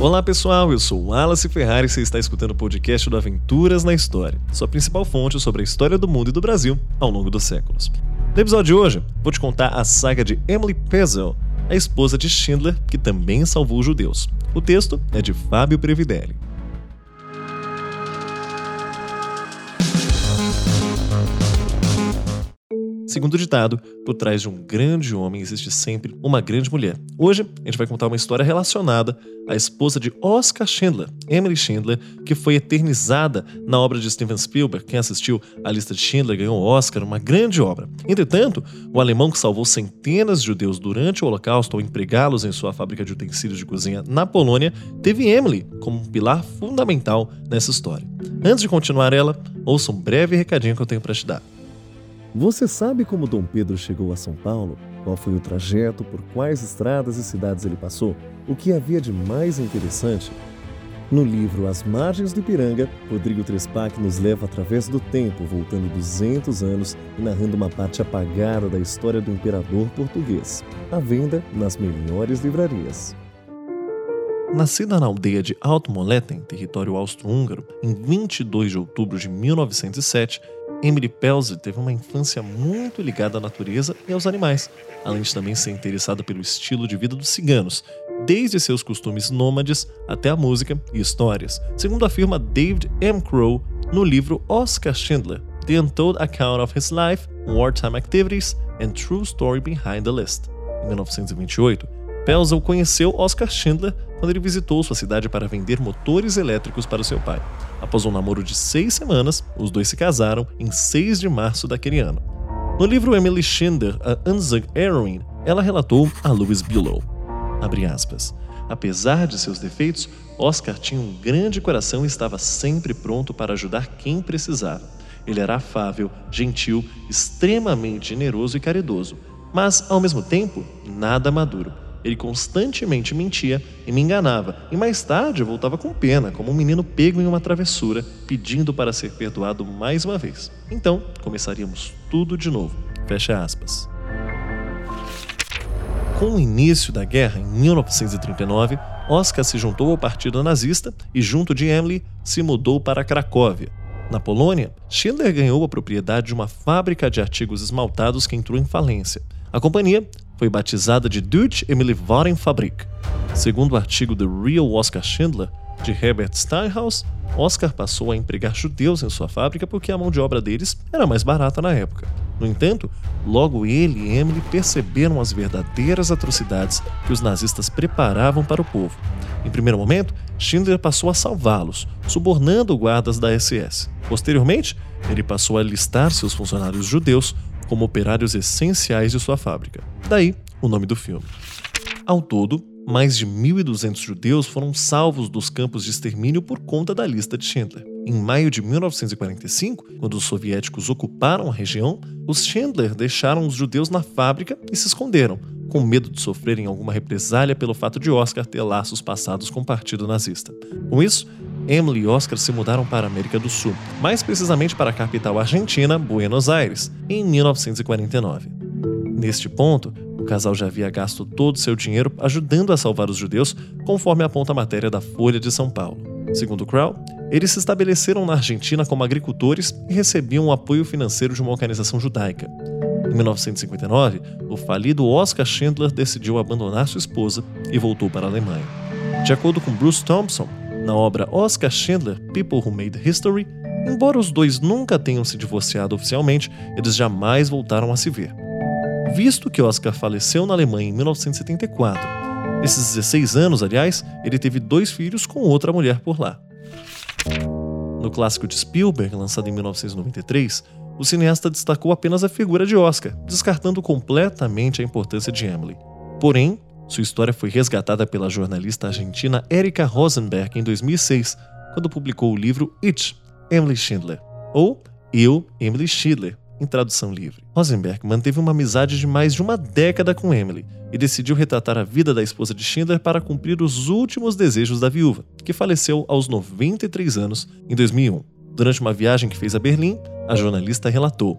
Olá pessoal, eu sou Wallace Ferrari e você está escutando o podcast do Aventuras na História, sua principal fonte sobre a história do mundo e do Brasil ao longo dos séculos. No episódio de hoje, vou te contar a saga de Emily Pezel, a esposa de Schindler, que também salvou os judeus. O texto é de Fábio Previdelli. Segundo o ditado, por trás de um grande homem existe sempre uma grande mulher. Hoje, a gente vai contar uma história relacionada à esposa de Oscar Schindler, Emily Schindler, que foi eternizada na obra de Steven Spielberg. Quem assistiu a lista de Schindler ganhou o Oscar, uma grande obra. Entretanto, o alemão que salvou centenas de judeus durante o Holocausto ao empregá-los em sua fábrica de utensílios de cozinha na Polônia, teve Emily como um pilar fundamental nessa história. Antes de continuar ela, ouça um breve recadinho que eu tenho para te dar. Você sabe como Dom Pedro chegou a São Paulo? Qual foi o trajeto, por quais estradas e cidades ele passou? O que havia de mais interessante? No livro As Margens do Ipiranga, Rodrigo Trespac nos leva através do tempo, voltando 200 anos e narrando uma parte apagada da história do imperador português. À venda nas melhores livrarias. Nascida na aldeia de Altmoletten, território austro-húngaro, em 22 de outubro de 1907, Emily Pelzer teve uma infância muito ligada à natureza e aos animais, além de também ser interessada pelo estilo de vida dos ciganos, desde seus costumes nômades até a música e histórias, segundo afirma David M. Crow no livro Oscar Schindler, The Untold Account of His Life, Wartime Activities and True Story Behind the List. Em 1928, Pelzel conheceu Oscar Schindler quando ele visitou sua cidade para vender motores elétricos para seu pai. Após um namoro de seis semanas, os dois se casaram em 6 de março daquele ano. No livro Emily Schindler, A Unsung Heroine, ela relatou a Louis Billow. Apesar de seus defeitos, Oscar tinha um grande coração e estava sempre pronto para ajudar quem precisava. Ele era afável, gentil, extremamente generoso e caridoso, mas, ao mesmo tempo, nada maduro. Ele constantemente mentia e me enganava, e mais tarde voltava com pena, como um menino pego em uma travessura, pedindo para ser perdoado mais uma vez. Então, começaríamos tudo de novo. Fecha aspas. Com o início da guerra, em 1939, Oscar se juntou ao partido nazista e, junto de Emily, se mudou para Cracóvia. Na Polônia, Schindler ganhou a propriedade de uma fábrica de artigos esmaltados que entrou em falência. A companhia foi batizada de Deutsche Fabrik. Segundo o artigo The Real Oscar Schindler, de Herbert Steinhaus, Oscar passou a empregar judeus em sua fábrica porque a mão de obra deles era mais barata na época. No entanto, logo ele e Emily perceberam as verdadeiras atrocidades que os nazistas preparavam para o povo. Em primeiro momento, Schindler passou a salvá-los, subornando guardas da SS. Posteriormente, ele passou a listar seus funcionários judeus como operários essenciais de sua fábrica. Daí o nome do filme. Ao todo, mais de 1.200 judeus foram salvos dos campos de extermínio por conta da lista de Schindler. Em maio de 1945, quando os soviéticos ocuparam a região, os Schindler deixaram os judeus na fábrica e se esconderam, com medo de sofrerem alguma represália pelo fato de Oscar ter laços passados com o partido nazista. Com isso, Emily e Oscar se mudaram para a América do Sul, mais precisamente para a capital argentina, Buenos Aires, em 1949. Neste ponto, o casal já havia gasto todo seu dinheiro ajudando a salvar os judeus, conforme aponta a matéria da Folha de São Paulo. Segundo Crow, eles se estabeleceram na Argentina como agricultores e recebiam o apoio financeiro de uma organização judaica. Em 1959, o falido Oscar Schindler decidiu abandonar sua esposa e voltou para a Alemanha. De acordo com Bruce Thompson, na obra Oscar Schindler, People Who Made History, embora os dois nunca tenham se divorciado oficialmente, eles jamais voltaram a se ver. Visto que Oscar faleceu na Alemanha em 1974, nesses 16 anos, aliás, ele teve dois filhos com outra mulher por lá. No clássico de Spielberg, lançado em 1993, o cineasta destacou apenas a figura de Oscar, descartando completamente a importância de Emily. Porém, sua história foi resgatada pela jornalista argentina Erika Rosenberg em 2006, quando publicou o livro It, Emily Schindler, ou Eu, Emily Schindler, em tradução livre. Rosenberg manteve uma amizade de mais de uma década com Emily e decidiu retratar a vida da esposa de Schindler para cumprir os últimos desejos da viúva, que faleceu aos 93 anos em 2001. Durante uma viagem que fez a Berlim, a jornalista relatou,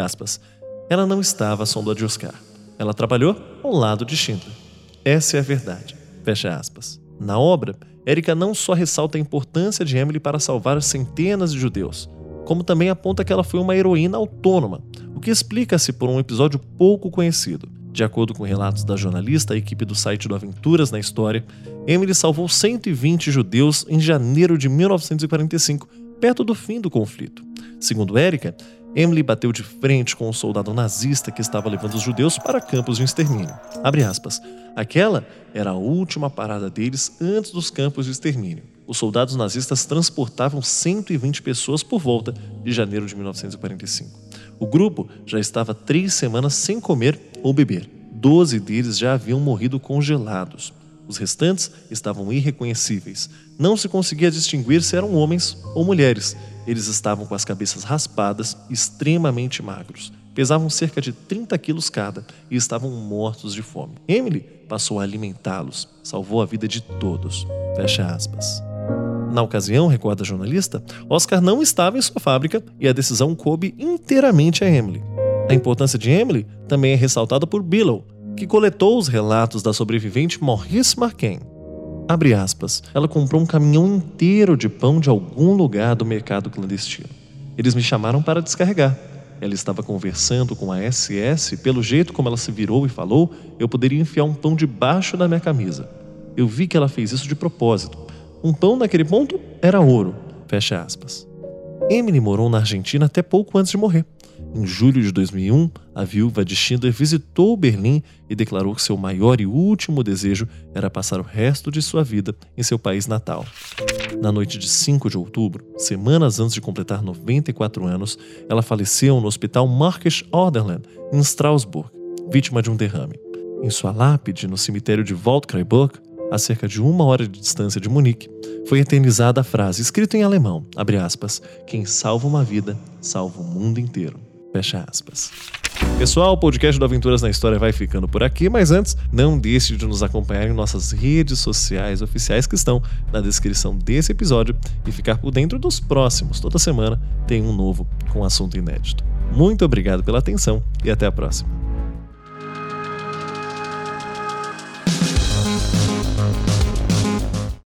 aspas, ela não estava à sombra de Oscar. Ela trabalhou ao lado de Schindler. Essa é a verdade. Fecha aspas. Na obra, Érica não só ressalta a importância de Emily para salvar centenas de judeus, como também aponta que ela foi uma heroína autônoma, o que explica-se por um episódio pouco conhecido. De acordo com relatos da jornalista, a equipe do site do Aventuras na História, Emily salvou 120 judeus em janeiro de 1945, perto do fim do conflito. Segundo Érica, Emily bateu de frente com um soldado nazista que estava levando os judeus para campos de extermínio. Aspas, Aquela era a última parada deles antes dos campos de extermínio. Os soldados nazistas transportavam 120 pessoas por volta de janeiro de 1945. O grupo já estava três semanas sem comer ou beber. Doze deles já haviam morrido congelados. Os restantes estavam irreconhecíveis. Não se conseguia distinguir se eram homens ou mulheres. Eles estavam com as cabeças raspadas, extremamente magros. Pesavam cerca de 30 quilos cada e estavam mortos de fome. Emily passou a alimentá-los, salvou a vida de todos. Fecha aspas. Na ocasião, recorda a jornalista, Oscar não estava em sua fábrica e a decisão coube inteiramente a Emily. A importância de Emily também é ressaltada por Billow, que coletou os relatos da sobrevivente Maurice Marquin. Abre aspas, ela comprou um caminhão inteiro de pão de algum lugar do mercado clandestino. Eles me chamaram para descarregar. Ela estava conversando com a SS, pelo jeito como ela se virou e falou, eu poderia enfiar um pão debaixo da minha camisa. Eu vi que ela fez isso de propósito. Um pão naquele ponto era ouro. Fecha aspas. Emily morou na Argentina até pouco antes de morrer. Em julho de 2001, a viúva de Schindler visitou Berlim e declarou que seu maior e último desejo era passar o resto de sua vida em seu país natal. Na noite de 5 de outubro, semanas antes de completar 94 anos, ela faleceu no hospital Marques Orderland, em Strasbourg, vítima de um derrame. Em sua lápide, no cemitério de Waldkraiburg, a cerca de uma hora de distância de Munique, foi eternizada a frase, escrita em alemão, aspas, quem salva uma vida, salva o mundo inteiro. Fecha aspas. Pessoal, o podcast do Aventuras na História vai ficando por aqui, mas antes, não deixe de nos acompanhar em nossas redes sociais oficiais que estão na descrição desse episódio e ficar por dentro dos próximos. Toda semana tem um novo com assunto inédito. Muito obrigado pela atenção e até a próxima.